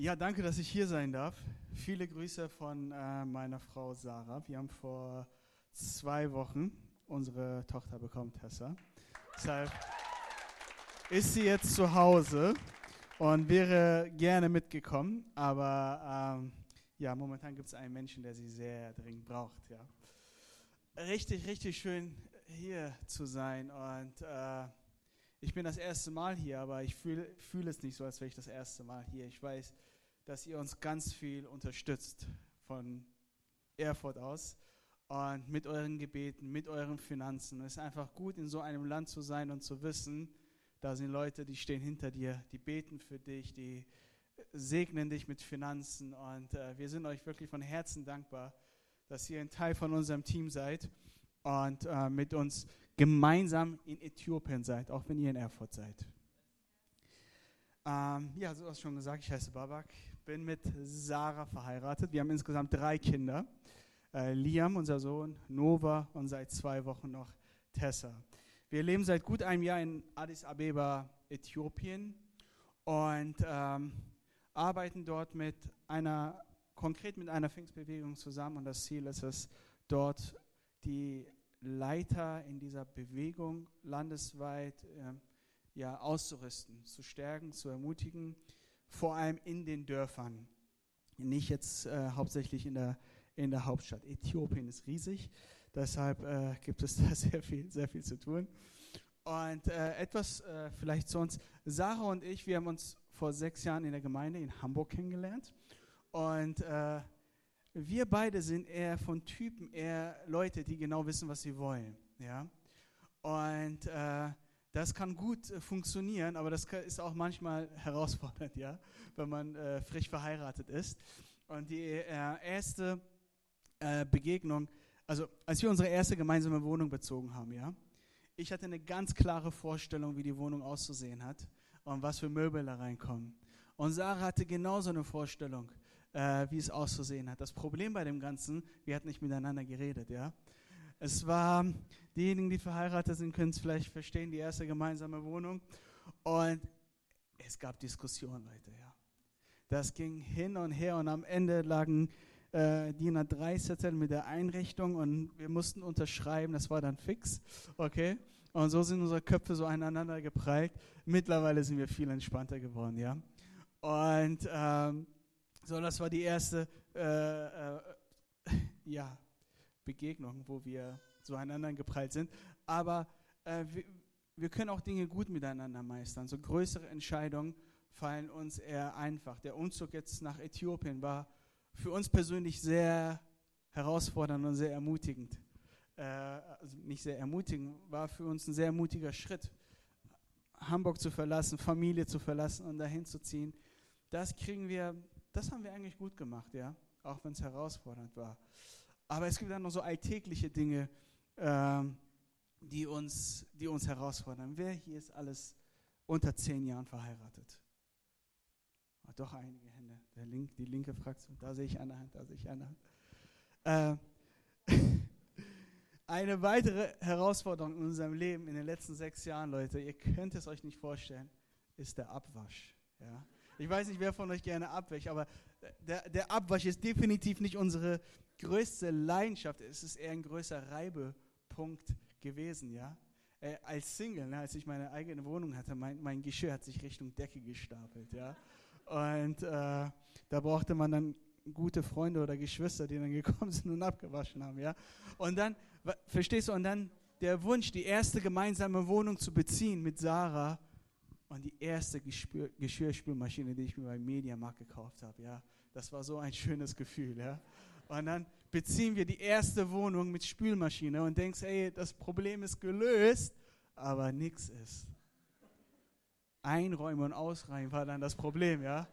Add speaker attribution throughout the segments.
Speaker 1: Ja, danke, dass ich hier sein darf. Viele Grüße von äh, meiner Frau Sarah. Wir haben vor zwei Wochen unsere Tochter bekommen, Tessa. Deshalb ist sie jetzt zu Hause und wäre gerne mitgekommen, aber ähm, ja, momentan gibt es einen Menschen, der sie sehr dringend braucht. Ja. Richtig, richtig schön hier zu sein und äh, ich bin das erste Mal hier, aber ich fühle fühl es nicht so, als wäre ich das erste Mal hier. Ich weiß, dass ihr uns ganz viel unterstützt von Erfurt aus und mit euren Gebeten, mit euren Finanzen. Es ist einfach gut, in so einem Land zu sein und zu wissen, da sind Leute, die stehen hinter dir, die beten für dich, die segnen dich mit Finanzen und äh, wir sind euch wirklich von Herzen dankbar, dass ihr ein Teil von unserem Team seid und äh, mit uns gemeinsam in Äthiopien seid, auch wenn ihr in Erfurt seid. Ähm, ja, so hast schon gesagt, ich heiße Babak, bin mit Sarah verheiratet. Wir haben insgesamt drei Kinder. Äh, Liam, unser Sohn, Nova und seit zwei Wochen noch Tessa. Wir leben seit gut einem Jahr in Addis Abeba, Äthiopien und ähm, arbeiten dort mit einer, konkret mit einer Pfingstbewegung zusammen und das Ziel ist es, dort die Leiter in dieser Bewegung landesweit äh, ja, auszurüsten, zu stärken, zu ermutigen, vor allem in den Dörfern, nicht jetzt äh, hauptsächlich in der, in der Hauptstadt. Äthiopien ist riesig, deshalb äh, gibt es da sehr viel, sehr viel zu tun. Und äh, etwas äh, vielleicht zu uns. Sarah und ich, wir haben uns vor sechs Jahren in der Gemeinde in Hamburg kennengelernt. Und äh, wir beide sind eher von Typen, eher Leute, die genau wissen, was sie wollen. Ja? Und äh, das kann gut äh, funktionieren, aber das ist auch manchmal herausfordernd, ja, wenn man äh, frisch verheiratet ist. Und die äh, erste äh, Begegnung, also als wir unsere erste gemeinsame Wohnung bezogen haben, ja, ich hatte eine ganz klare Vorstellung, wie die Wohnung auszusehen hat und was für Möbel da reinkommen. Und Sarah hatte genauso eine Vorstellung äh, wie es auszusehen hat. Das Problem bei dem Ganzen, wir hatten nicht miteinander geredet, ja. Es war, diejenigen, die verheiratet sind, können es vielleicht verstehen, die erste gemeinsame Wohnung. Und es gab Diskussionen, Leute, ja. Das ging hin und her und am Ende lagen äh, DIN A3-Zettel mit der Einrichtung und wir mussten unterschreiben, das war dann fix, okay? Und so sind unsere Köpfe so aneinander geprallt. Mittlerweile sind wir viel entspannter geworden, ja. Und ähm, so, das war die erste äh, äh, ja, Begegnung, wo wir zueinander geprallt sind. Aber äh, wir, wir können auch Dinge gut miteinander meistern. So größere Entscheidungen fallen uns eher einfach. Der Umzug jetzt nach Äthiopien war für uns persönlich sehr herausfordernd und sehr ermutigend. Äh, also nicht sehr ermutigend, war für uns ein sehr mutiger Schritt. Hamburg zu verlassen, Familie zu verlassen und dahin zu ziehen, das kriegen wir das haben wir eigentlich gut gemacht, ja, auch wenn es herausfordernd war. Aber es gibt dann noch so alltägliche Dinge, ähm, die, uns, die uns herausfordern. Wer hier ist alles unter zehn Jahren verheiratet? Oh, doch einige Hände. Link, die linke Fraktion, da sehe ich eine Hand, da sehe ich eine Hand. Äh, eine weitere Herausforderung in unserem Leben in den letzten sechs Jahren, Leute, ihr könnt es euch nicht vorstellen, ist der Abwasch. Ja? Ich weiß nicht, wer von euch gerne abwäscht, aber der, der Abwasch ist definitiv nicht unsere größte Leidenschaft. Es ist eher ein größer Reibepunkt gewesen, ja. Äh, als Single, ne, als ich meine eigene Wohnung hatte, mein, mein Geschirr hat sich Richtung Decke gestapelt, ja. Und äh, da brauchte man dann gute Freunde oder Geschwister, die dann gekommen sind und abgewaschen haben, ja. Und dann, verstehst du, und dann der Wunsch, die erste gemeinsame Wohnung zu beziehen mit Sarah, und die erste Geschirr Geschirrspülmaschine, die ich mir beim Mediamarkt gekauft habe, ja, das war so ein schönes Gefühl, ja. Und dann beziehen wir die erste Wohnung mit Spülmaschine und denkst, ey, das Problem ist gelöst, aber nichts ist. Einräumen und ausreihen war dann das Problem, ja.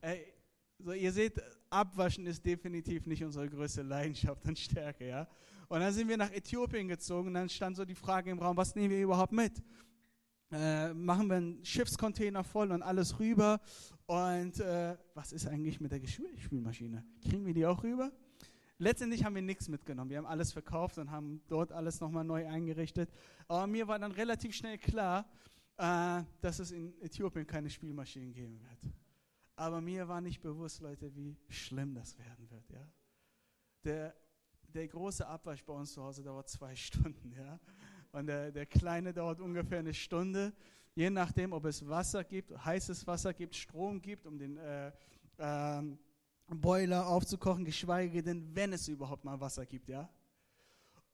Speaker 1: Ey, so ihr seht, Abwaschen ist definitiv nicht unsere größte Leidenschaft und Stärke, ja. Und dann sind wir nach Äthiopien gezogen und dann stand so die Frage im Raum, was nehmen wir überhaupt mit? Äh, machen wir einen Schiffscontainer voll und alles rüber. Und äh, was ist eigentlich mit der Spülmaschine? Kriegen wir die auch rüber? Letztendlich haben wir nichts mitgenommen. Wir haben alles verkauft und haben dort alles nochmal neu eingerichtet. Aber mir war dann relativ schnell klar, äh, dass es in Äthiopien keine Spülmaschinen geben wird. Aber mir war nicht bewusst, Leute, wie schlimm das werden wird. Ja? Der, der große Abwasch bei uns zu Hause dauert zwei Stunden. Ja? Und der, der kleine dauert ungefähr eine Stunde. Je nachdem, ob es Wasser gibt, heißes Wasser gibt, Strom gibt, um den äh, äh, Boiler aufzukochen, geschweige denn, wenn es überhaupt mal Wasser gibt. Ja?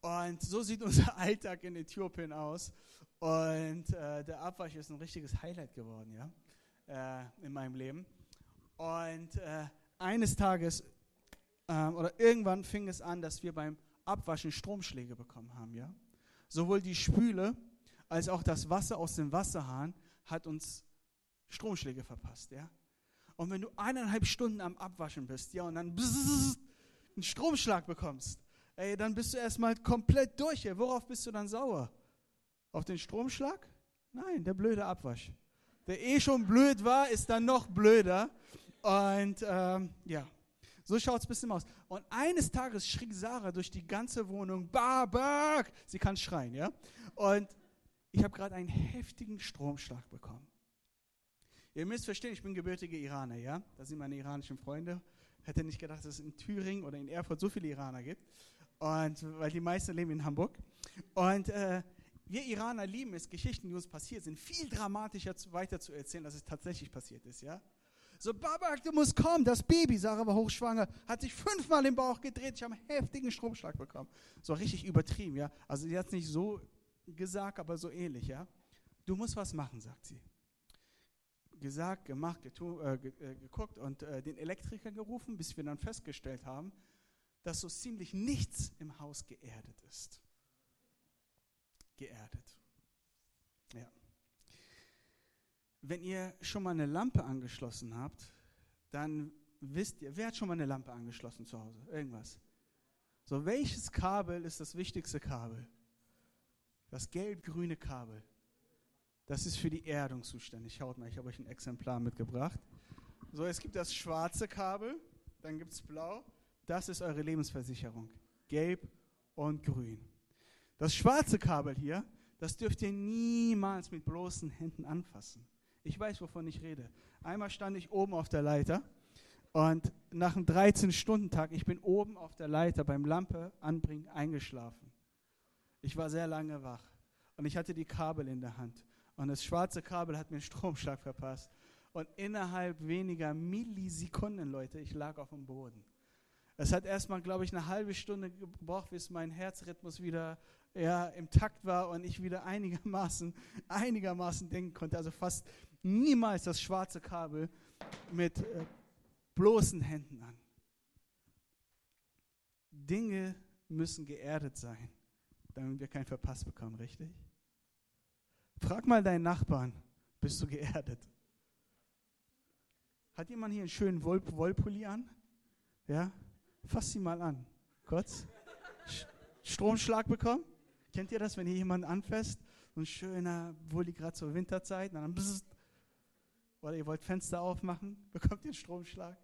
Speaker 1: Und so sieht unser Alltag in Äthiopien aus. Und äh, der Abwasch ist ein richtiges Highlight geworden, ja, äh, in meinem Leben. Und äh, eines Tages ähm, oder irgendwann fing es an, dass wir beim Abwaschen Stromschläge bekommen haben, ja. Sowohl die Spüle als auch das Wasser aus dem Wasserhahn hat uns Stromschläge verpasst, ja. Und wenn du eineinhalb Stunden am Abwaschen bist, ja, und dann einen Stromschlag bekommst, ey, dann bist du erstmal komplett durch. Ey. Worauf bist du dann sauer? Auf den Stromschlag? Nein, der blöde Abwasch. Der eh schon blöd war, ist dann noch blöder. Und ähm, ja, so schaut es ein bisschen aus. Und eines Tages schrie Sarah durch die ganze Wohnung, Babak! Sie kann schreien, ja? Und ich habe gerade einen heftigen Stromschlag bekommen. Ihr müsst verstehen, ich bin gebürtiger Iraner, ja? Das sind meine iranischen Freunde. Hätte nicht gedacht, dass es in Thüringen oder in Erfurt so viele Iraner gibt. Und weil die meisten leben in Hamburg. Und äh, wir Iraner lieben es, Geschichten, die uns passiert sind, viel dramatischer weiter zu erzählen, als es tatsächlich passiert ist, ja? So, Babak, du musst kommen, das Baby, Sarah war hochschwanger, hat sich fünfmal im Bauch gedreht, ich habe einen heftigen Stromschlag bekommen. So richtig übertrieben, ja? Also sie hat es nicht so gesagt, aber so ähnlich, ja? Du musst was machen, sagt sie. Gesagt, gemacht, getu, äh, äh geguckt und äh, den Elektriker gerufen, bis wir dann festgestellt haben, dass so ziemlich nichts im Haus geerdet ist geerdet. Ja. Wenn ihr schon mal eine Lampe angeschlossen habt, dann wisst ihr, wer hat schon mal eine Lampe angeschlossen zu Hause? Irgendwas. So, welches Kabel ist das wichtigste Kabel? Das gelb-grüne Kabel. Das ist für die Erdung zuständig. Schaut mal, ich habe euch ein Exemplar mitgebracht. So, es gibt das schwarze Kabel, dann gibt es blau. Das ist eure Lebensversicherung. Gelb und grün. Das schwarze Kabel hier, das dürft ihr niemals mit bloßen Händen anfassen. Ich weiß, wovon ich rede. Einmal stand ich oben auf der Leiter und nach einem 13-Stunden-Tag, ich bin oben auf der Leiter beim Lampe anbringen eingeschlafen. Ich war sehr lange wach und ich hatte die Kabel in der Hand. Und das schwarze Kabel hat mir einen Stromschlag verpasst. Und innerhalb weniger Millisekunden, Leute, ich lag auf dem Boden. Es hat erstmal, glaube ich, eine halbe Stunde gebraucht, bis mein Herzrhythmus wieder ja, im Takt war und ich wieder einigermaßen, einigermaßen denken konnte. Also fast niemals das schwarze Kabel mit äh, bloßen Händen an. Dinge müssen geerdet sein, damit wir keinen Verpass bekommen, richtig? Frag mal deinen Nachbarn, bist du geerdet? Hat jemand hier einen schönen Woll Wollpulli an? Ja? Fass sie mal an. Kurz. Stromschlag bekommen? Kennt ihr das, wenn ihr jemanden anfasst? So ein schöner, die gerade zur Winterzeit, dann bzzzt, oder ihr wollt Fenster aufmachen, bekommt einen Stromschlag.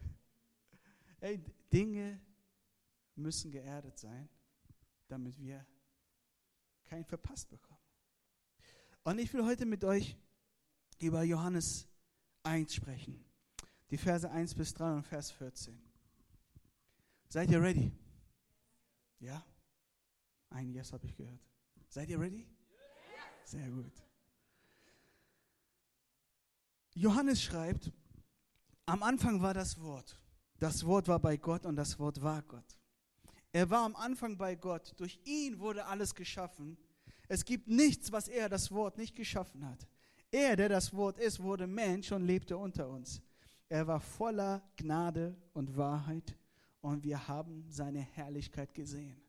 Speaker 1: Ey, Dinge müssen geerdet sein, damit wir keinen verpasst bekommen. Und ich will heute mit euch über Johannes 1 sprechen. Die Verse 1 bis 3 und Vers 14. Seid ihr ready? Ja? Ein Yes habe ich gehört. Seid ihr ready? Sehr gut. Johannes schreibt, am Anfang war das Wort. Das Wort war bei Gott und das Wort war Gott. Er war am Anfang bei Gott. Durch ihn wurde alles geschaffen. Es gibt nichts, was er, das Wort, nicht geschaffen hat. Er, der das Wort ist, wurde Mensch und lebte unter uns. Er war voller Gnade und Wahrheit und wir haben seine Herrlichkeit gesehen.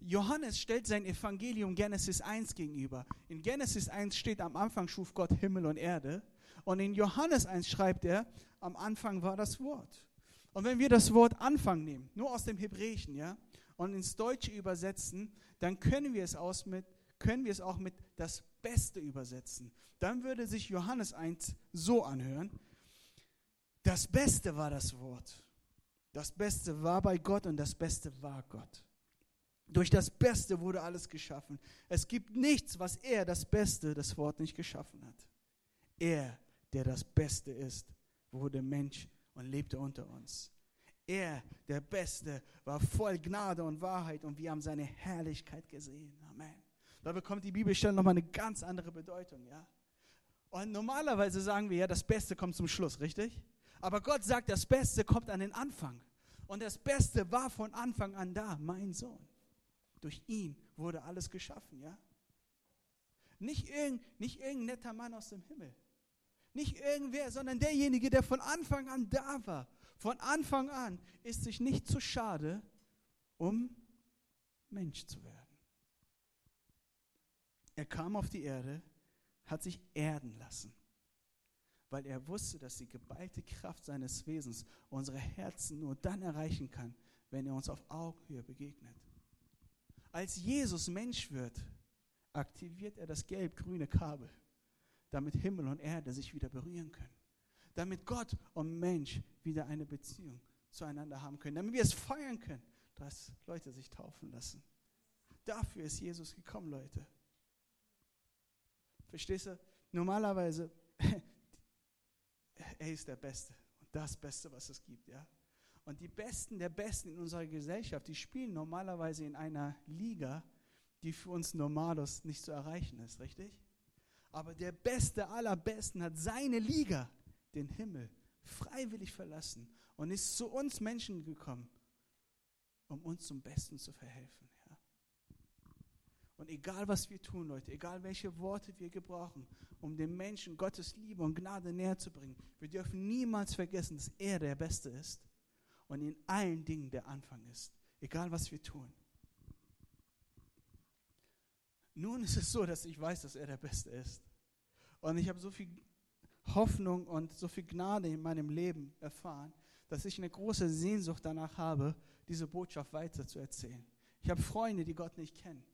Speaker 1: Johannes stellt sein Evangelium Genesis 1 gegenüber. In Genesis 1 steht, am Anfang schuf Gott Himmel und Erde. Und in Johannes 1 schreibt er, am Anfang war das Wort. Und wenn wir das Wort Anfang nehmen, nur aus dem Hebräischen, ja, und ins Deutsche übersetzen, dann können wir es, aus mit, können wir es auch mit das Beste übersetzen. Dann würde sich Johannes 1 so anhören. Das Beste war das Wort. Das Beste war bei Gott und das Beste war Gott. Durch das Beste wurde alles geschaffen. Es gibt nichts, was er, das Beste, das Wort nicht geschaffen hat. Er, der das Beste ist, wurde Mensch und lebte unter uns. Er, der Beste, war voll Gnade und Wahrheit und wir haben seine Herrlichkeit gesehen. Amen. Da bekommt die Bibelstelle nochmal eine ganz andere Bedeutung, ja. Und normalerweise sagen wir ja, das Beste kommt zum Schluss, richtig? Aber Gott sagt, das Beste kommt an den Anfang. Und das Beste war von Anfang an da, mein Sohn. Durch ihn wurde alles geschaffen, ja? Nicht, irgend, nicht irgendein netter Mann aus dem Himmel. Nicht irgendwer, sondern derjenige, der von Anfang an da war. Von Anfang an ist sich nicht zu schade, um Mensch zu werden. Er kam auf die Erde, hat sich erden lassen, weil er wusste, dass die geballte Kraft seines Wesens unsere Herzen nur dann erreichen kann, wenn er uns auf Augenhöhe begegnet. Als Jesus Mensch wird, aktiviert er das gelb-grüne Kabel, damit Himmel und Erde sich wieder berühren können. Damit Gott und Mensch wieder eine Beziehung zueinander haben können. Damit wir es feiern können, dass Leute sich taufen lassen. Dafür ist Jesus gekommen, Leute. Verstehst du? Normalerweise, er ist der Beste und das Beste, was es gibt, ja. Und die Besten der Besten in unserer Gesellschaft, die spielen normalerweise in einer Liga, die für uns Normalos nicht zu erreichen ist, richtig? Aber der Beste aller Besten hat seine Liga, den Himmel, freiwillig verlassen und ist zu uns Menschen gekommen, um uns zum Besten zu verhelfen. Ja? Und egal was wir tun, Leute, egal welche Worte wir gebrauchen, um den Menschen Gottes Liebe und Gnade näher zu bringen, wir dürfen niemals vergessen, dass er der Beste ist und in allen Dingen der Anfang ist. Egal was wir tun. Nun ist es so, dass ich weiß, dass er der Beste ist. Und ich habe so viel Hoffnung und so viel Gnade in meinem Leben erfahren, dass ich eine große Sehnsucht danach habe, diese Botschaft weiterzuerzählen. Ich habe Freunde, die Gott nicht kennen.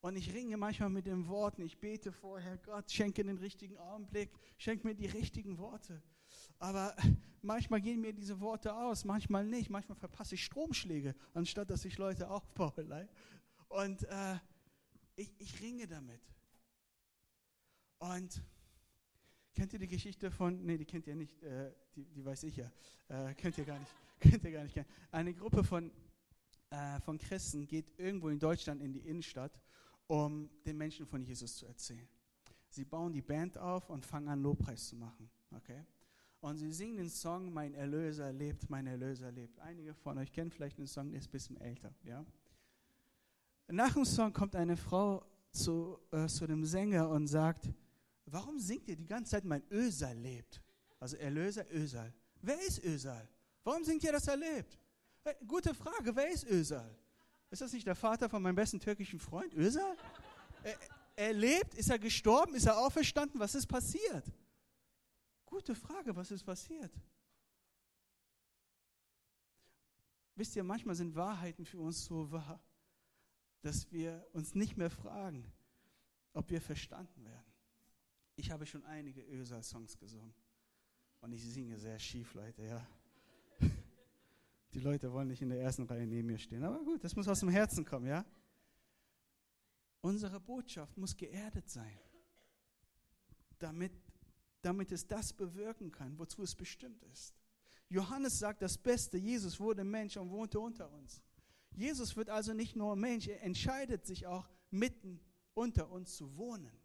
Speaker 1: Und ich ringe manchmal mit den Worten, ich bete vorher, Gott, schenke den richtigen Augenblick, schenke mir die richtigen Worte. Aber manchmal gehen mir diese Worte aus, manchmal nicht. Manchmal verpasse ich Stromschläge, anstatt dass ich Leute aufbaue. Und äh, ich, ich ringe damit. Und kennt ihr die Geschichte von, nee, die kennt ihr nicht, äh, die, die weiß ich ja, äh, könnt ihr gar nicht, könnt ihr gar nicht kennen. Eine Gruppe von, äh, von Christen geht irgendwo in Deutschland in die Innenstadt, um den Menschen von Jesus zu erzählen. Sie bauen die Band auf und fangen an, Lobpreis zu machen, okay? Und sie singen den Song, mein Erlöser lebt, mein Erlöser lebt. Einige von euch kennen vielleicht den Song, der ist ein bisschen älter, ja? Nach dem Song kommt eine Frau zu, äh, zu dem Sänger und sagt, warum singt ihr die ganze Zeit, mein Ösal lebt? Also Erlöser, Ösal. Wer ist Ösal? Warum singt ihr, dass er lebt? Äh, gute Frage, wer ist Ösal? Ist das nicht der Vater von meinem besten türkischen Freund, Ösal? Er, er lebt, ist er gestorben, ist er auferstanden, was ist passiert? Gute Frage, was ist passiert? Wisst ihr, manchmal sind Wahrheiten für uns so wahr, dass wir uns nicht mehr fragen, ob wir verstanden werden. Ich habe schon einige Ösal-Songs gesungen und ich singe sehr schief, Leute, ja. Die Leute wollen nicht in der ersten Reihe neben mir stehen, aber gut, das muss aus dem Herzen kommen, ja. Unsere Botschaft muss geerdet sein, damit, damit es das bewirken kann, wozu es bestimmt ist. Johannes sagt das Beste, Jesus wurde Mensch und wohnte unter uns. Jesus wird also nicht nur Mensch, er entscheidet sich auch mitten unter uns zu wohnen.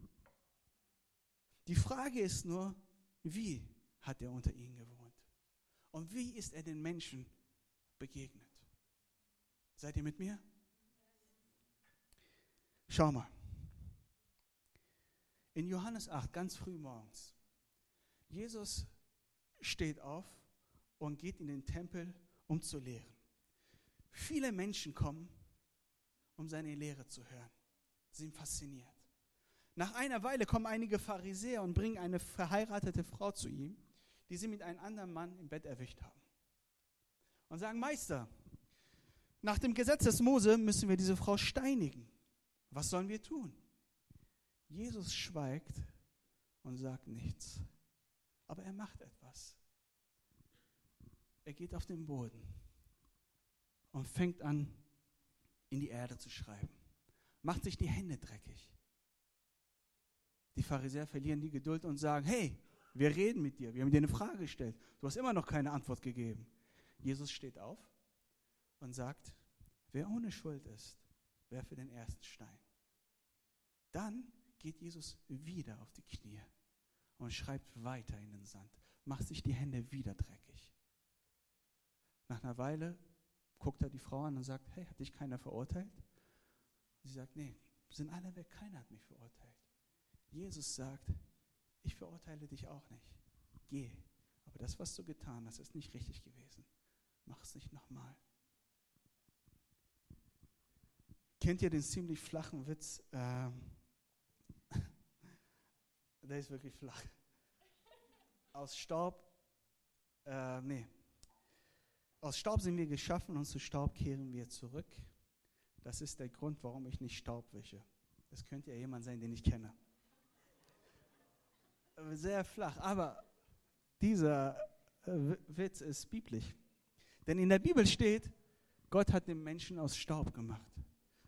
Speaker 1: Die Frage ist nur, wie hat er unter ihnen gewohnt? Und wie ist er den Menschen begegnet? Seid ihr mit mir? Schau mal. In Johannes 8, ganz früh morgens, Jesus steht auf und geht in den Tempel, um zu lehren. Viele Menschen kommen, um seine Lehre zu hören. Sie sind fasziniert. Nach einer Weile kommen einige Pharisäer und bringen eine verheiratete Frau zu ihm, die sie mit einem anderen Mann im Bett erwischt haben. Und sagen, Meister, nach dem Gesetz des Mose müssen wir diese Frau steinigen. Was sollen wir tun? Jesus schweigt und sagt nichts. Aber er macht etwas. Er geht auf den Boden und fängt an, in die Erde zu schreiben. Macht sich die Hände dreckig. Die Pharisäer verlieren die Geduld und sagen, hey, wir reden mit dir, wir haben dir eine Frage gestellt, du hast immer noch keine Antwort gegeben. Jesus steht auf und sagt, wer ohne Schuld ist, werfe den ersten Stein. Dann geht Jesus wieder auf die Knie und schreibt weiter in den Sand, macht sich die Hände wieder dreckig. Nach einer Weile guckt er die Frau an und sagt, hey, hat dich keiner verurteilt? Sie sagt, nee, sind alle weg, keiner hat mich verurteilt. Jesus sagt, ich verurteile dich auch nicht. Geh. Aber das, was du getan hast, ist nicht richtig gewesen. Mach es nicht nochmal. Kennt ihr den ziemlich flachen Witz? Ähm, der ist wirklich flach. Aus Staub, äh, nee. Aus Staub sind wir geschaffen und zu Staub kehren wir zurück. Das ist der Grund, warum ich nicht Staub wische. Das könnte ja jemand sein, den ich kenne. Sehr flach, aber dieser äh, Witz ist biblisch. Denn in der Bibel steht, Gott hat den Menschen aus Staub gemacht.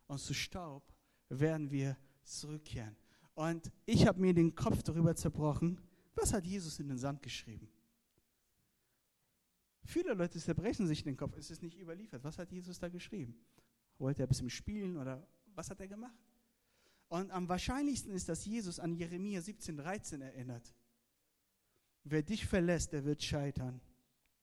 Speaker 1: Und zu Staub werden wir zurückkehren. Und ich habe mir den Kopf darüber zerbrochen, was hat Jesus in den Sand geschrieben? Viele Leute zerbrechen sich den Kopf, es ist nicht überliefert. Was hat Jesus da geschrieben? Wollte er ein bisschen spielen oder was hat er gemacht? Und am wahrscheinlichsten ist, dass Jesus an Jeremia 17,13 erinnert. Wer dich verlässt, der wird scheitern.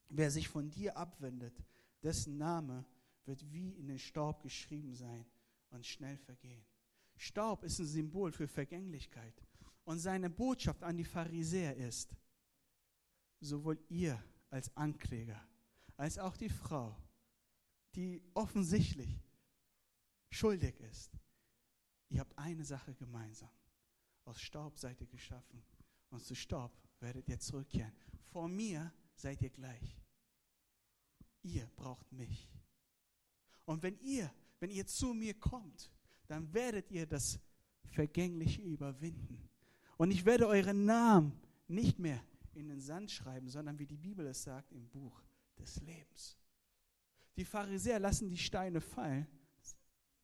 Speaker 1: Wer sich von dir abwendet, dessen Name wird wie in den Staub geschrieben sein und schnell vergehen. Staub ist ein Symbol für Vergänglichkeit. Und seine Botschaft an die Pharisäer ist, sowohl ihr als Ankläger als auch die Frau, die offensichtlich schuldig ist, ihr habt eine Sache gemeinsam. Aus Staub seid ihr geschaffen und zu Staub werdet ihr zurückkehren. Vor mir seid ihr gleich. Ihr braucht mich. Und wenn ihr, wenn ihr zu mir kommt, dann werdet ihr das Vergängliche überwinden. Und ich werde euren Namen nicht mehr in den Sand schreiben, sondern wie die Bibel es sagt, im Buch des Lebens. Die Pharisäer lassen die Steine fallen,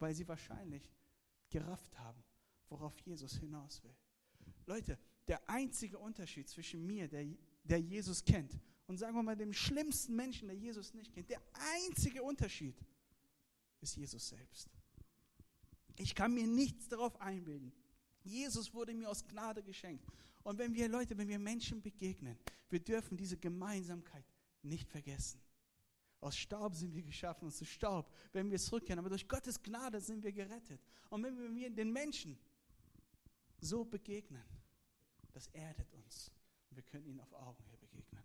Speaker 1: weil sie wahrscheinlich gerafft haben, worauf Jesus hinaus will. Leute, der einzige Unterschied zwischen mir, der, der Jesus kennt, und sagen wir mal dem schlimmsten Menschen, der Jesus nicht kennt, der einzige Unterschied ist Jesus selbst. Ich kann mir nichts darauf einbilden. Jesus wurde mir aus Gnade geschenkt. Und wenn wir Leute, wenn wir Menschen begegnen, wir dürfen diese Gemeinsamkeit nicht vergessen. Aus Staub sind wir geschaffen zu Staub, wenn wir zurückkehren. Aber durch Gottes Gnade sind wir gerettet. Und wenn wir den Menschen so begegnen, das erdet uns. Und wir können ihnen auf Augenhöhe begegnen.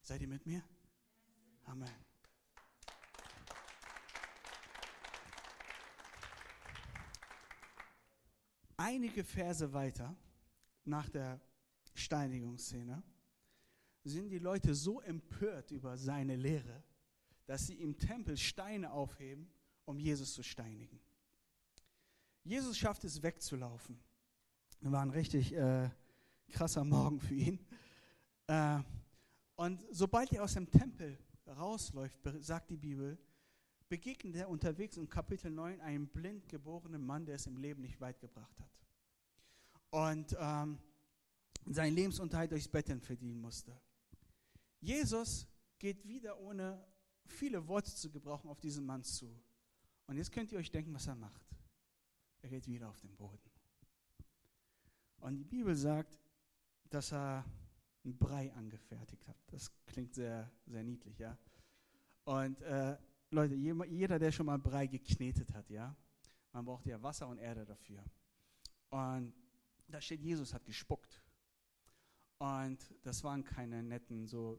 Speaker 1: Seid ihr mit mir? Amen. Einige Verse weiter, nach der Steinigungsszene, sind die Leute so empört über seine Lehre, dass sie im Tempel Steine aufheben, um Jesus zu steinigen. Jesus schafft es wegzulaufen. War ein richtig äh, krasser Morgen für ihn. Äh, und sobald er aus dem Tempel rausläuft, sagt die Bibel, begegnet er unterwegs in Kapitel 9 einem blind geborenen Mann, der es im Leben nicht weit gebracht hat. Und ähm, seinen Lebensunterhalt durchs Betteln verdienen musste. Jesus geht wieder ohne viele Worte zu gebrauchen auf diesen Mann zu. Und jetzt könnt ihr euch denken, was er macht. Er geht wieder auf den Boden. Und die Bibel sagt, dass er einen Brei angefertigt hat. Das klingt sehr, sehr niedlich, ja. Und äh, Leute, jeder, der schon mal Brei geknetet hat, ja, man braucht ja Wasser und Erde dafür. Und da steht, Jesus hat gespuckt. Und das waren keine netten, so,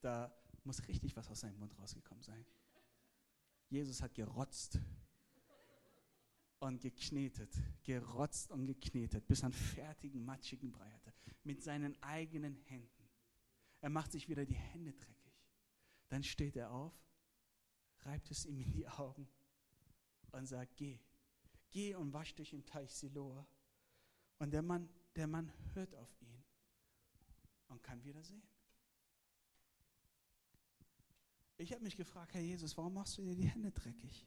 Speaker 1: da muss richtig was aus seinem Mund rausgekommen sein. Jesus hat gerotzt und geknetet, gerotzt und geknetet, bis er einen fertigen, matschigen Brei hatte. Mit seinen eigenen Händen. Er macht sich wieder die Hände dreckig. Dann steht er auf, reibt es ihm in die Augen und sagt, geh, geh und wasch dich im Teich Siloa. Und der Mann, der Mann hört auf ihn und kann wieder sehen. Ich habe mich gefragt, Herr Jesus, warum machst du dir die Hände dreckig?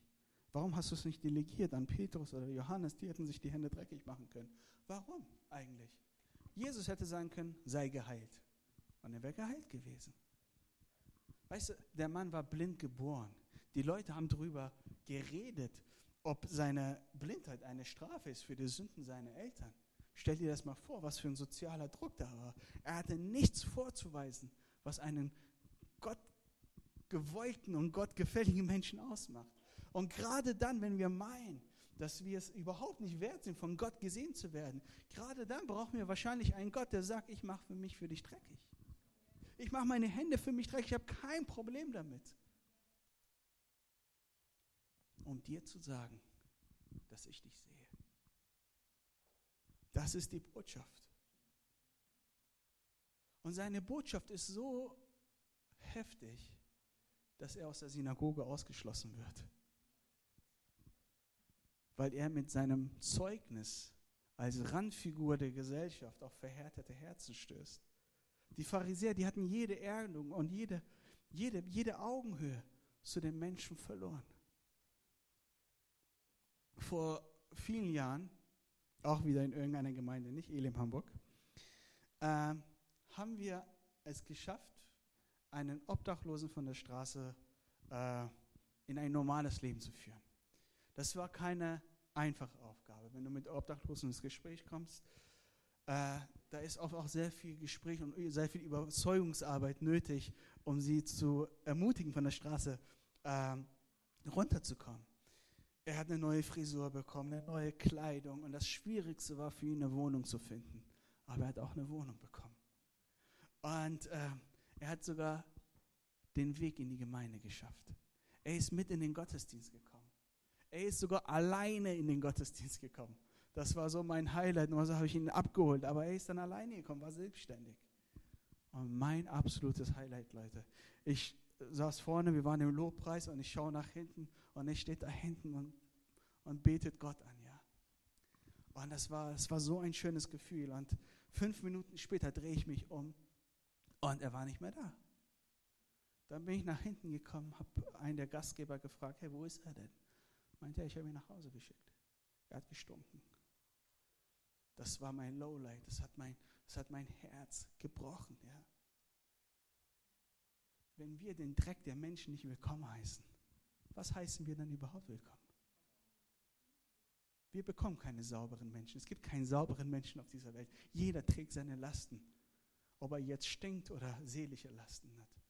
Speaker 1: Warum hast du es nicht delegiert an Petrus oder Johannes? Die hätten sich die Hände dreckig machen können. Warum eigentlich? Jesus hätte sagen können, sei geheilt. Und er wäre geheilt gewesen. Weißt du, der Mann war blind geboren. Die Leute haben darüber geredet, ob seine Blindheit eine Strafe ist für die Sünden seiner Eltern. Stell dir das mal vor, was für ein sozialer Druck da war. Er hatte nichts vorzuweisen, was einen gottgewollten und gottgefälligen Menschen ausmacht. Und gerade dann, wenn wir meinen, dass wir es überhaupt nicht wert sind, von Gott gesehen zu werden, gerade dann brauchen wir wahrscheinlich einen Gott, der sagt, ich mache für mich für dich dreckig. Ich mache meine Hände für mich dreckig, ich habe kein Problem damit. Um dir zu sagen, dass ich dich sehe. Das ist die Botschaft. Und seine Botschaft ist so heftig, dass er aus der Synagoge ausgeschlossen wird. Weil er mit seinem Zeugnis als Randfigur der Gesellschaft auf verhärtete Herzen stößt. Die Pharisäer, die hatten jede Erdung und jede, jede, jede Augenhöhe zu den Menschen verloren. Vor vielen Jahren, auch wieder in irgendeiner Gemeinde, nicht Elim Hamburg, äh, haben wir es geschafft, einen Obdachlosen von der Straße äh, in ein normales Leben zu führen. Das war keine einfache Aufgabe. Wenn du mit Obdachlosen ins Gespräch kommst, äh, da ist oft auch sehr viel Gespräch und sehr viel Überzeugungsarbeit nötig, um sie zu ermutigen, von der Straße äh, runterzukommen. Er hat eine neue Frisur bekommen, eine neue Kleidung und das Schwierigste war für ihn, eine Wohnung zu finden. Aber er hat auch eine Wohnung bekommen. Und äh, er hat sogar den Weg in die Gemeinde geschafft. Er ist mit in den Gottesdienst gekommen. Er ist sogar alleine in den Gottesdienst gekommen. Das war so mein Highlight. Nur so habe ich ihn abgeholt. Aber er ist dann alleine gekommen, war selbstständig. Und mein absolutes Highlight, Leute. Ich saß vorne, wir waren im Lobpreis und ich schaue nach hinten und er steht da hinten und, und betet Gott an, ja. Und das war, das war so ein schönes Gefühl. Und fünf Minuten später drehe ich mich um und er war nicht mehr da. Dann bin ich nach hinten gekommen, habe einen der Gastgeber gefragt, hey, wo ist er denn? Meinte er, ich habe ihn nach Hause geschickt. Er hat gestunken. Das war mein Lowlight, das hat mein, das hat mein Herz gebrochen. Ja. Wenn wir den Dreck der Menschen nicht willkommen heißen, was heißen wir dann überhaupt willkommen? Wir bekommen keine sauberen Menschen. Es gibt keinen sauberen Menschen auf dieser Welt. Jeder trägt seine Lasten, ob er jetzt stinkt oder seelische Lasten hat.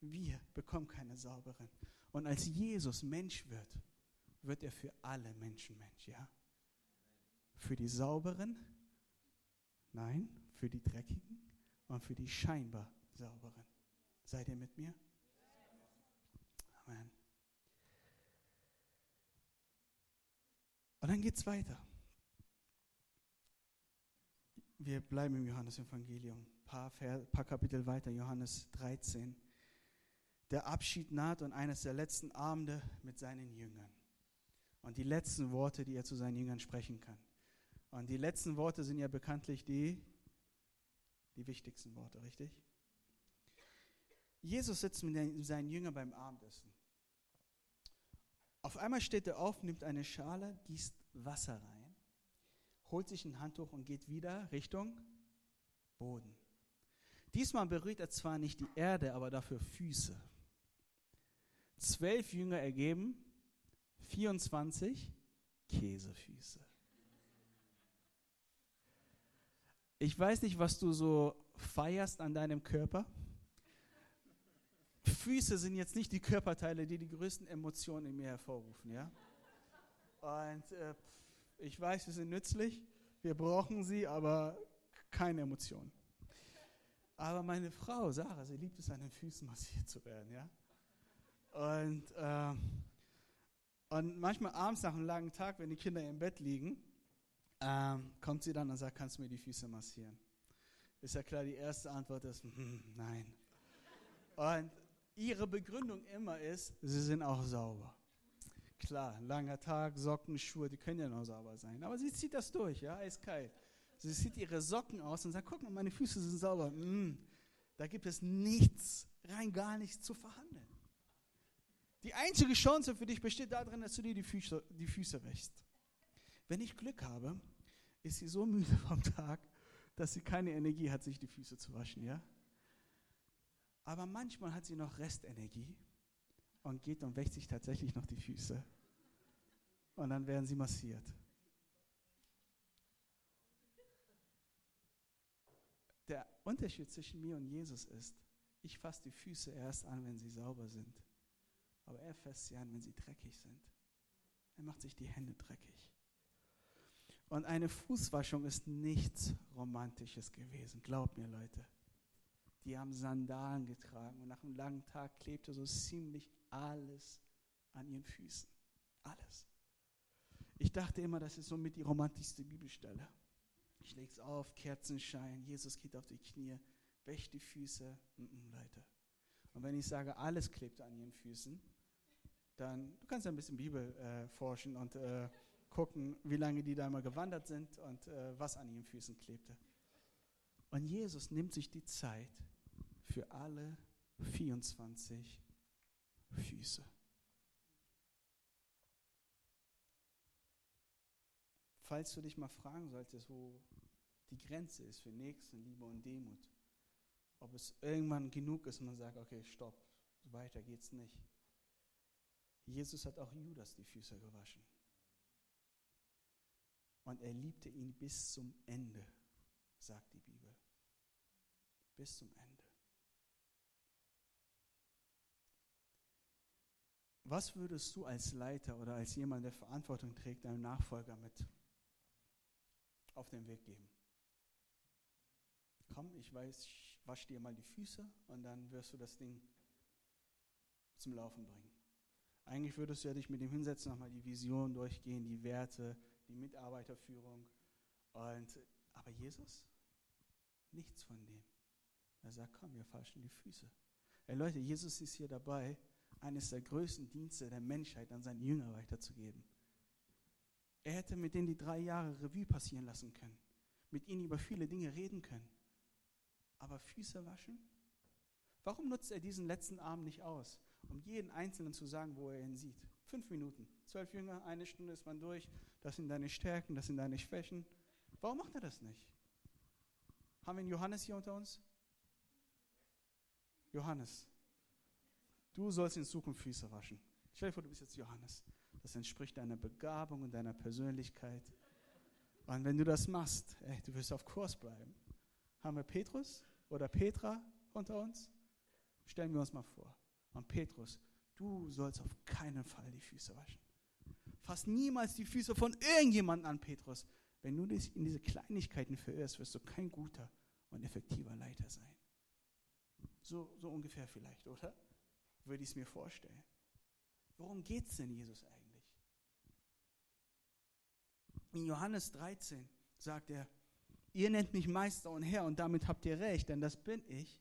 Speaker 1: Wir bekommen keine sauberen. Und als Jesus Mensch wird, wird er für alle Menschen Mensch, ja? Für die sauberen? Nein, für die dreckigen und für die scheinbar sauberen. Seid ihr mit mir? Amen. Und dann geht es weiter. Wir bleiben im Johannes-Evangelium, ein paar, paar Kapitel weiter, Johannes 13. Der Abschied naht und eines der letzten Abende mit seinen Jüngern. Und die letzten Worte, die er zu seinen Jüngern sprechen kann. Und die letzten Worte sind ja bekanntlich die, die wichtigsten Worte, richtig? Jesus sitzt mit seinen Jüngern beim Abendessen. Auf einmal steht er auf, nimmt eine Schale, gießt Wasser rein, holt sich ein Handtuch und geht wieder Richtung Boden. Diesmal berührt er zwar nicht die Erde, aber dafür Füße. Zwölf Jünger ergeben 24 Käsefüße. Ich weiß nicht, was du so feierst an deinem Körper. Füße sind jetzt nicht die Körperteile, die die größten Emotionen in mir hervorrufen, ja? Und äh, ich weiß, sie sind nützlich, wir brauchen sie, aber keine Emotionen. Aber meine Frau, Sarah, sie liebt es, an den Füßen massiert zu werden, ja? Und, äh, und manchmal abends nach einem langen Tag, wenn die Kinder im Bett liegen, ähm, kommt sie dann und sagt, kannst du mir die Füße massieren? Ist ja klar, die erste Antwort ist, hm, nein. Und ihre Begründung immer ist, sie sind auch sauber. Klar, langer Tag, Socken, Schuhe, die können ja noch sauber sein. Aber sie zieht das durch, ja, eiskalt. Sie zieht ihre Socken aus und sagt, guck mal, meine Füße sind sauber. Mm, da gibt es nichts, rein gar nichts zu verhandeln. Die einzige Chance für dich besteht darin, dass du dir die Füße, die Füße wäschst. Wenn ich Glück habe, ist sie so müde vom Tag, dass sie keine Energie hat, sich die Füße zu waschen, ja? Aber manchmal hat sie noch Restenergie und geht und wäscht sich tatsächlich noch die Füße. Und dann werden sie massiert. Der Unterschied zwischen mir und Jesus ist, ich fasse die Füße erst an, wenn sie sauber sind. Aber er fasst sie an, wenn sie dreckig sind. Er macht sich die Hände dreckig. Und eine Fußwaschung ist nichts Romantisches gewesen. Glaubt mir, Leute. Die haben Sandalen getragen und nach einem langen Tag klebte so ziemlich alles an ihren Füßen. Alles. Ich dachte immer, das ist somit die romantischste Bibelstelle. Ich lege es auf, Kerzenschein, Jesus geht auf die Knie, wäscht die Füße. Mm -mm, Leute. Und wenn ich sage, alles klebte an ihren Füßen, dann, du kannst ja ein bisschen Bibel äh, forschen und äh, gucken, wie lange die da mal gewandert sind und äh, was an ihren Füßen klebte. Und Jesus nimmt sich die Zeit für alle 24 Füße. Falls du dich mal fragen solltest, wo die Grenze ist für Nächstenliebe und Demut, ob es irgendwann genug ist und man sagt, okay, stopp, weiter geht's nicht. Jesus hat auch Judas die Füße gewaschen. Und er liebte ihn bis zum Ende, sagt die Bibel. Bis zum Ende. Was würdest du als Leiter oder als jemand, der Verantwortung trägt, deinem Nachfolger mit auf den Weg geben? Komm, ich weiß, ich wasche dir mal die Füße und dann wirst du das Ding zum Laufen bringen. Eigentlich würdest du ja dich mit dem hinsetzen, nochmal die Vision durchgehen, die Werte, die Mitarbeiterführung. Und, aber Jesus? Nichts von dem. Er sagt, komm, wir faschen die Füße. Hey Leute, Jesus ist hier dabei, eines der größten Dienste der Menschheit an seine Jünger weiterzugeben. Er hätte mit denen die drei Jahre Revue passieren lassen können, mit ihnen über viele Dinge reden können. Aber Füße waschen? Warum nutzt er diesen letzten Abend nicht aus, um jeden Einzelnen zu sagen, wo er ihn sieht? Fünf Minuten, zwölf Jünger, eine Stunde ist man durch. Das sind deine Stärken, das sind deine Schwächen. Warum macht er das nicht? Haben wir einen Johannes hier unter uns? Johannes, du sollst in Zukunft Füße waschen. Stell dir vor, du bist jetzt Johannes. Das entspricht deiner Begabung und deiner Persönlichkeit. Und wenn du das machst, ey, du wirst auf Kurs bleiben. Haben wir Petrus oder Petra unter uns? Stellen wir uns mal vor. Und Petrus, du sollst auf keinen Fall die Füße waschen. Fass niemals die Füße von irgendjemandem an, Petrus. Wenn du dich in diese Kleinigkeiten verirrst, wirst du kein guter und effektiver Leiter sein. So, so ungefähr vielleicht, oder? Würde ich es mir vorstellen. Worum geht es denn Jesus eigentlich? In Johannes 13 sagt er, ihr nennt mich Meister und Herr und damit habt ihr recht, denn das bin ich.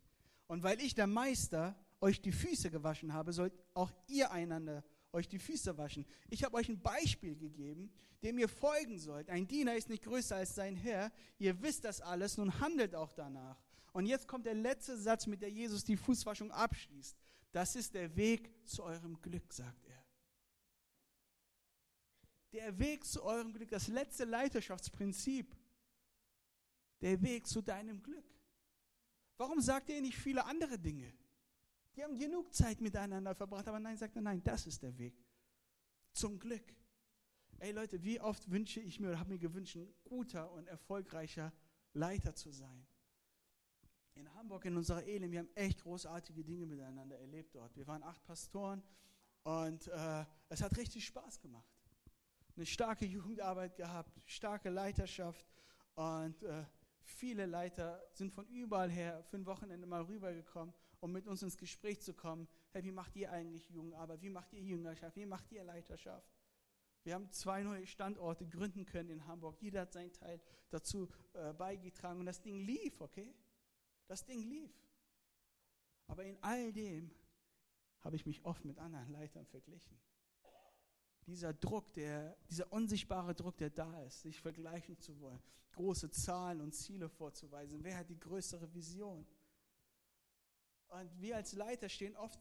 Speaker 1: Und weil ich der Meister euch die Füße gewaschen habe, sollt auch ihr einander euch die Füße waschen. Ich habe euch ein Beispiel gegeben, dem ihr folgen sollt. Ein Diener ist nicht größer als sein Herr. Ihr wisst das alles, nun handelt auch danach. Und jetzt kommt der letzte Satz, mit der Jesus die Fußwaschung abschließt. Das ist der Weg zu eurem Glück, sagt er. Der Weg zu eurem Glück, das letzte Leiterschaftsprinzip. Der Weg zu deinem Glück. Warum sagt er nicht viele andere Dinge? Die haben genug Zeit miteinander verbracht, aber nein, sagt er, nein, das ist der Weg zum Glück. Ey Leute, wie oft wünsche ich mir oder habe mir gewünscht, ein guter und erfolgreicher Leiter zu sein. In Hamburg, in unserer Ehe, wir haben echt großartige Dinge miteinander erlebt dort. Wir waren acht Pastoren und äh, es hat richtig Spaß gemacht. Eine starke Jugendarbeit gehabt, starke Leiterschaft und äh, viele Leiter sind von überall her für ein Wochenende mal rübergekommen um mit uns ins Gespräch zu kommen. Hey, wie macht ihr eigentlich Jugendarbeit? Wie macht ihr Jüngerschaft? Wie macht ihr Leiterschaft? Wir haben zwei neue Standorte gründen können in Hamburg. Jeder hat seinen Teil dazu äh, beigetragen und das Ding lief, okay? Das Ding lief. Aber in all dem habe ich mich oft mit anderen Leitern verglichen. Dieser Druck, der, dieser unsichtbare Druck, der da ist, sich vergleichen zu wollen, große Zahlen und Ziele vorzuweisen. Wer hat die größere Vision? Und wir als Leiter stehen oft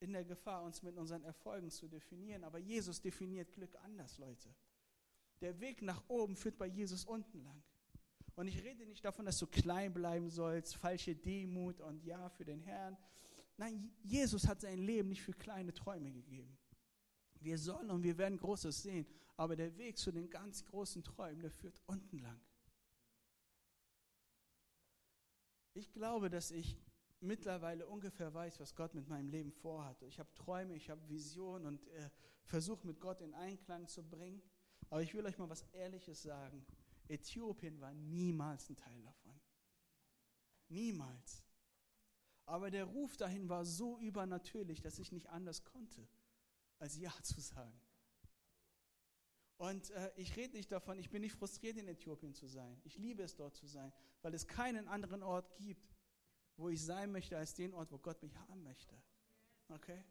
Speaker 1: in der Gefahr, uns mit unseren Erfolgen zu definieren. Aber Jesus definiert Glück anders, Leute. Der Weg nach oben führt bei Jesus unten lang. Und ich rede nicht davon, dass du klein bleiben sollst, falsche Demut und ja für den Herrn. Nein, Jesus hat sein Leben nicht für kleine Träume gegeben. Wir sollen und wir werden Großes sehen, aber der Weg zu den ganz großen Träumen, der führt unten lang. Ich glaube, dass ich mittlerweile ungefähr weiß, was Gott mit meinem Leben vorhat. Ich habe Träume, ich habe Visionen und äh, versuche mit Gott in Einklang zu bringen. Aber ich will euch mal was Ehrliches sagen. Äthiopien war niemals ein Teil davon. Niemals. Aber der Ruf dahin war so übernatürlich, dass ich nicht anders konnte, als Ja zu sagen. Und äh, ich rede nicht davon, ich bin nicht frustriert, in Äthiopien zu sein. Ich liebe es, dort zu sein, weil es keinen anderen Ort gibt, wo ich sein möchte, als den Ort, wo Gott mich haben möchte. Okay?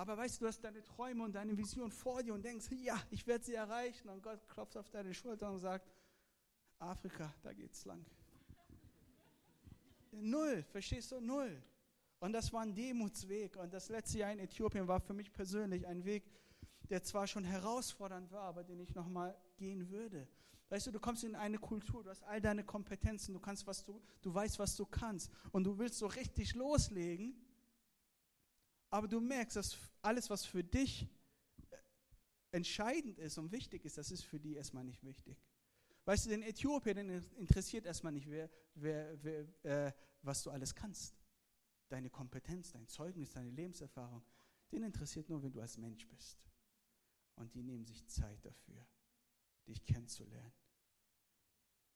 Speaker 1: Aber weißt du, du hast deine Träume und deine Vision vor dir und denkst, ja, ich werde sie erreichen. Und Gott klopft auf deine Schulter und sagt, Afrika, da geht's lang. Null, verstehst du? Null. Und das war ein Demutsweg. Und das letzte Jahr in Äthiopien war für mich persönlich ein Weg, der zwar schon herausfordernd war, aber den ich nochmal gehen würde. Weißt du, du kommst in eine Kultur, du hast all deine Kompetenzen, du kannst, was du, du weißt, was du kannst. Und du willst so richtig loslegen, aber du merkst, dass alles, was für dich äh, entscheidend ist und wichtig ist, das ist für die erstmal nicht wichtig. Weißt du, den Äthiopier, den interessiert erstmal nicht, wer, wer, wer, äh, was du alles kannst. Deine Kompetenz, dein Zeugnis, deine Lebenserfahrung. Den interessiert nur, wenn du als Mensch bist. Und die nehmen sich Zeit dafür, dich kennenzulernen.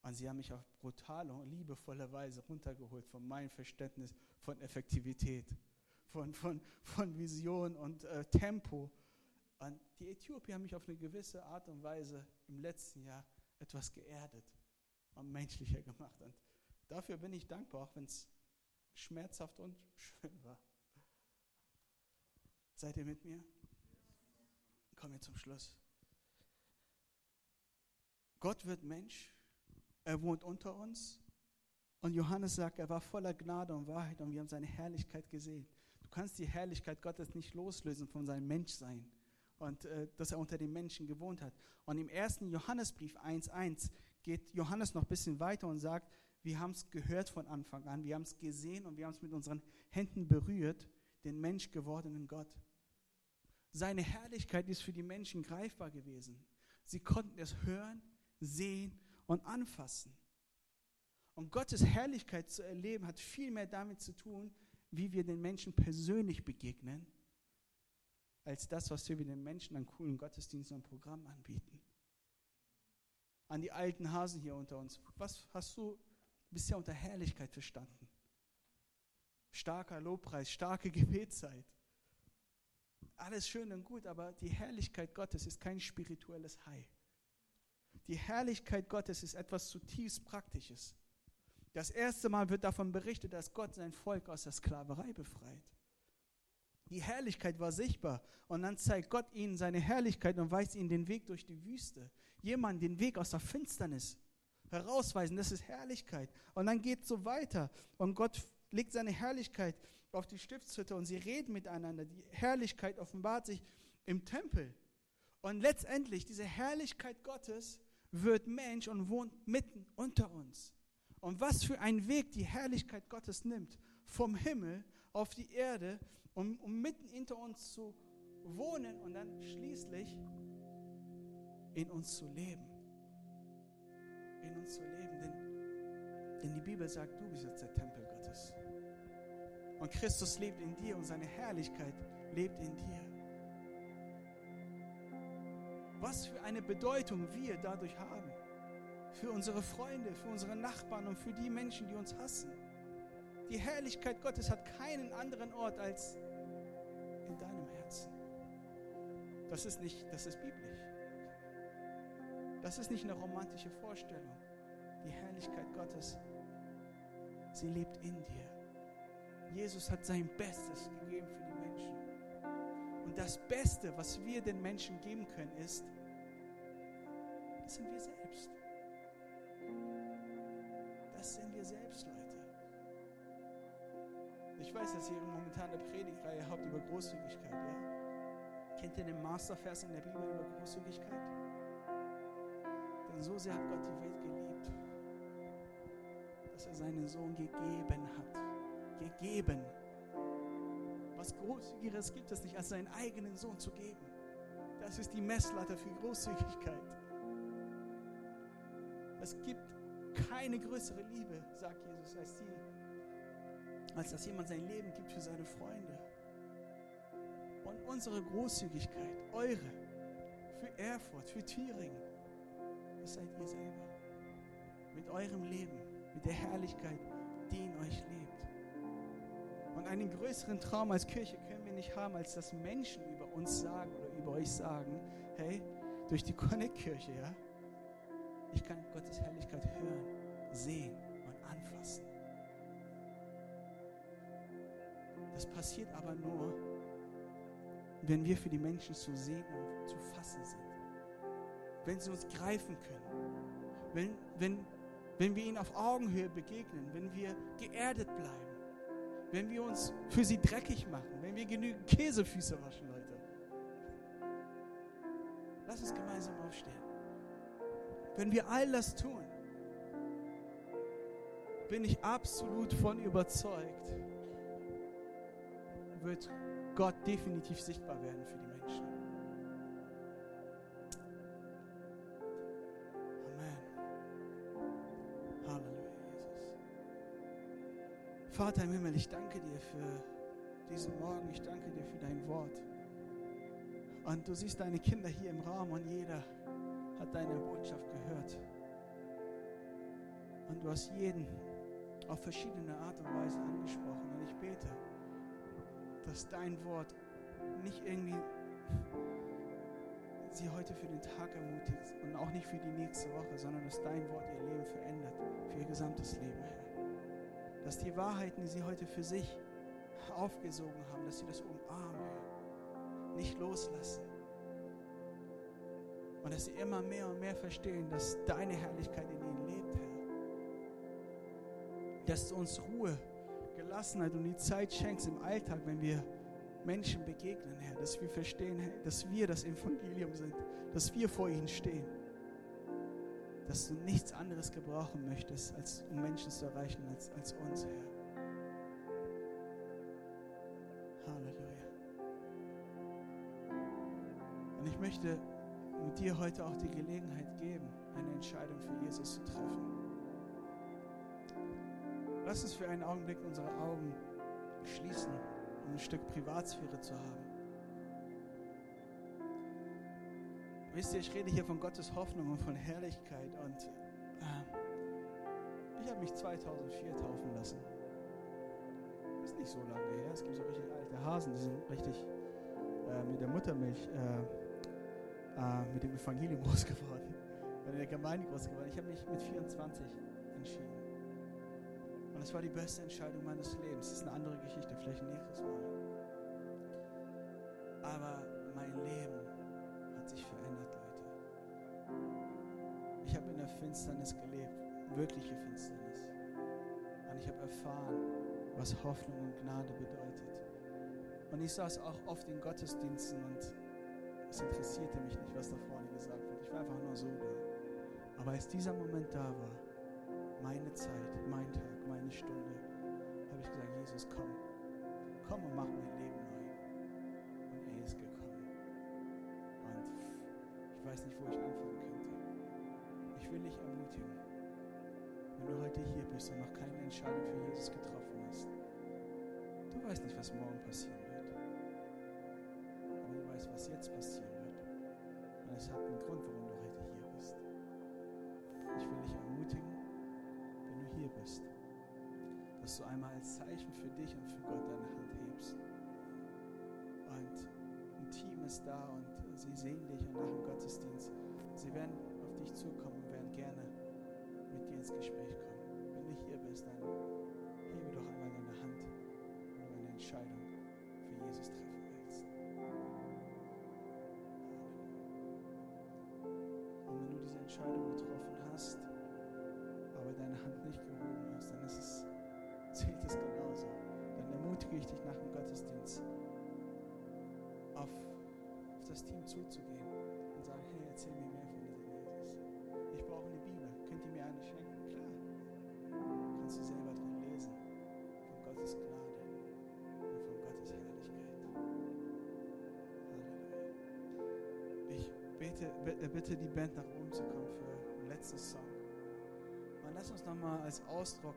Speaker 1: Und sie haben mich auf brutale und liebevolle Weise runtergeholt von meinem Verständnis von Effektivität, von, von, von Vision und äh, Tempo. Und die Äthiopier haben mich auf eine gewisse Art und Weise im letzten Jahr etwas geerdet und menschlicher gemacht. Und dafür bin ich dankbar, auch wenn es schmerzhaft und schön war. Seid ihr mit mir? Kommen wir zum Schluss. Gott wird Mensch, er wohnt unter uns. Und Johannes sagt, er war voller Gnade und Wahrheit und wir haben seine Herrlichkeit gesehen. Du kannst die Herrlichkeit Gottes nicht loslösen von seinem Menschsein und äh, dass er unter den Menschen gewohnt hat. Und im ersten Johannesbrief 1.1 geht Johannes noch ein bisschen weiter und sagt, wir haben es gehört von Anfang an, wir haben es gesehen und wir haben es mit unseren Händen berührt, den Mensch gewordenen Gott. Seine Herrlichkeit ist für die Menschen greifbar gewesen. Sie konnten es hören, sehen und anfassen. Und Gottes Herrlichkeit zu erleben hat viel mehr damit zu tun, wie wir den Menschen persönlich begegnen, als das, was wir den Menschen an coolen Gottesdiensten und Programmen anbieten. An die alten Hasen hier unter uns. Was hast du bisher unter Herrlichkeit verstanden? Starker Lobpreis, starke Gebetszeit. Alles schön und gut, aber die Herrlichkeit Gottes ist kein spirituelles High. Die Herrlichkeit Gottes ist etwas zutiefst Praktisches. Das erste Mal wird davon berichtet, dass Gott sein Volk aus der Sklaverei befreit. Die Herrlichkeit war sichtbar und dann zeigt Gott ihnen seine Herrlichkeit und weist ihnen den Weg durch die Wüste. Jemand den Weg aus der Finsternis herausweisen, das ist Herrlichkeit. Und dann geht es so weiter und Gott legt seine Herrlichkeit auf die Stiftshütte und sie reden miteinander. Die Herrlichkeit offenbart sich im Tempel. Und letztendlich, diese Herrlichkeit Gottes wird Mensch und wohnt mitten unter uns. Und was für ein Weg die Herrlichkeit Gottes nimmt, vom Himmel auf die Erde, um, um mitten hinter uns zu wohnen und dann schließlich in uns zu leben. In uns zu leben. Denn, denn die Bibel sagt, du bist jetzt der Tempel Gottes. Und Christus lebt in dir und seine Herrlichkeit lebt in dir. Was für eine Bedeutung wir dadurch haben. Für unsere Freunde, für unsere Nachbarn und für die Menschen, die uns hassen. Die Herrlichkeit Gottes hat keinen anderen Ort als in deinem Herzen. Das ist nicht, das ist biblisch. Das ist nicht eine romantische Vorstellung. Die Herrlichkeit Gottes, sie lebt in dir. Jesus hat sein Bestes gegeben für die Menschen. Und das Beste, was wir den Menschen geben können, ist, das sind wir selbst. Das sind wir selbst, Leute. Ich weiß, dass ihr momentan momentan eine Predigtreihe habt über Großzügigkeit, ja? Kennt ihr den Mastervers in der Bibel über Großzügigkeit? Denn so sehr hat Gott die Welt geliebt, dass er seinen Sohn gegeben hat. Gegeben. Was Großzügigeres gibt es nicht, als seinen eigenen Sohn zu geben. Das ist die Messlatte für Großzügigkeit. Es gibt keine größere Liebe, sagt Jesus, als die, als dass jemand sein Leben gibt für seine Freunde. Und unsere Großzügigkeit, eure, für Erfurt, für Thüringen, das seid ihr selber. Mit eurem Leben, mit der Herrlichkeit, die in euch lebt. Und einen größeren Traum als Kirche können wir nicht haben, als dass Menschen über uns sagen oder über euch sagen, hey, durch die Connect-Kirche, ja, ich kann Gottes Herrlichkeit hören, sehen und anfassen. Das passiert aber nur, wenn wir für die Menschen zu sehen und zu fassen sind. Wenn sie uns greifen können. Wenn, wenn, wenn wir ihnen auf Augenhöhe begegnen. Wenn wir geerdet bleiben. Wenn wir uns für sie dreckig machen. Wenn wir genügend Käsefüße waschen, Leute. Lass uns gemeinsam aufstehen. Wenn wir all das tun, bin ich absolut von überzeugt, wird Gott definitiv sichtbar werden für die Menschen. Amen. Halleluja, Jesus. Vater im Himmel, ich danke dir für diesen Morgen. Ich danke dir für dein Wort. Und du siehst deine Kinder hier im Raum und jeder hat deine Botschaft gehört. Und du hast jeden auf verschiedene Art und Weise angesprochen. Und ich bete, dass dein Wort nicht irgendwie sie heute für den Tag ermutigt und auch nicht für die nächste Woche, sondern dass dein Wort ihr Leben verändert, für ihr gesamtes Leben, Herr. Dass die Wahrheiten, die sie heute für sich aufgesogen haben, dass sie das umarmen, Herr. Nicht loslassen. Und dass sie immer mehr und mehr verstehen, dass deine Herrlichkeit in ihnen lebt, Herr. Dass du uns Ruhe, Gelassenheit und die Zeit schenkst im Alltag, wenn wir Menschen begegnen, Herr. Dass wir verstehen, Herr, dass wir das Evangelium sind, dass wir vor ihnen stehen. Dass du nichts anderes gebrauchen möchtest, als um Menschen zu erreichen, als, als uns, Herr. Halleluja. Und ich möchte und dir heute auch die Gelegenheit geben, eine Entscheidung für Jesus zu treffen. Lass uns für einen Augenblick unsere Augen schließen, um ein Stück Privatsphäre zu haben. Wisst ihr, ich rede hier von Gottes Hoffnung und von Herrlichkeit und äh, ich habe mich 2004 taufen lassen. Ist nicht so lange her. Es gibt so richtig alte Hasen, die sind richtig äh, mit der Muttermilch äh, äh, mit dem Evangelium groß geworden und in der Gemeinde groß geworden. Ich habe mich mit 24 entschieden. Und es war die beste Entscheidung meines Lebens. Das ist eine andere Geschichte, vielleicht nächstes Mal. Aber mein Leben hat sich verändert, Leute. Ich habe in der Finsternis gelebt, wirkliche Finsternis. Und ich habe erfahren, was Hoffnung und Gnade bedeutet. Und ich saß auch oft in Gottesdiensten und es interessierte mich nicht, was da vorne gesagt wird. Ich war einfach nur so da. Aber als dieser Moment da war, meine Zeit, mein Tag, meine Stunde, habe ich gesagt, Jesus, komm. Komm und mach mein Leben neu. Und er ist gekommen. Und ich weiß nicht, wo ich anfangen könnte. Ich will dich ermutigen, wenn du heute hier bist und noch keine Entscheidung für Jesus getroffen hast. Du weißt nicht, was morgen weißt, was jetzt passieren wird. Und es hat einen Grund, warum du heute hier bist. Ich will dich ermutigen, wenn du hier bist, dass du einmal als Zeichen für dich und für Gott deine Hand hebst. Und ein Team ist da und sie sehen dich und nach dem Gottesdienst, sie werden auf dich zukommen und werden gerne mit dir ins Gespräch kommen. Wenn du hier bist, dann hebe doch einmal deine Hand, wenn du eine Entscheidung für Jesus treffen das Team zuzugehen und sagen, hey, erzähl mir mehr von diesem Jesus. Ich brauche eine Bibel. Könnt ihr mir eine schenken? Klar. Kannst du selber drin lesen. Von Gottes Gnade und von Gottes Herrlichkeit. Halleluja. Ich bete, äh, bitte die Band nach oben zu kommen für den letzten Song. Und lass uns nochmal als Ausdruck,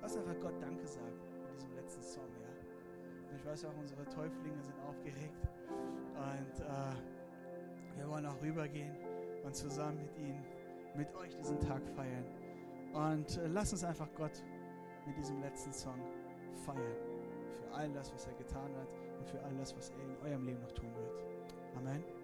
Speaker 1: lass einfach Gott Danke sagen in diesem letzten Song, weiß auch, unsere Täuflinge sind aufgeregt und äh, wir wollen auch rübergehen und zusammen mit ihnen, mit euch diesen Tag feiern. Und äh, lasst uns einfach Gott mit diesem letzten Song feiern. Für all das, was er getan hat und für all das, was er in eurem Leben noch tun wird. Amen.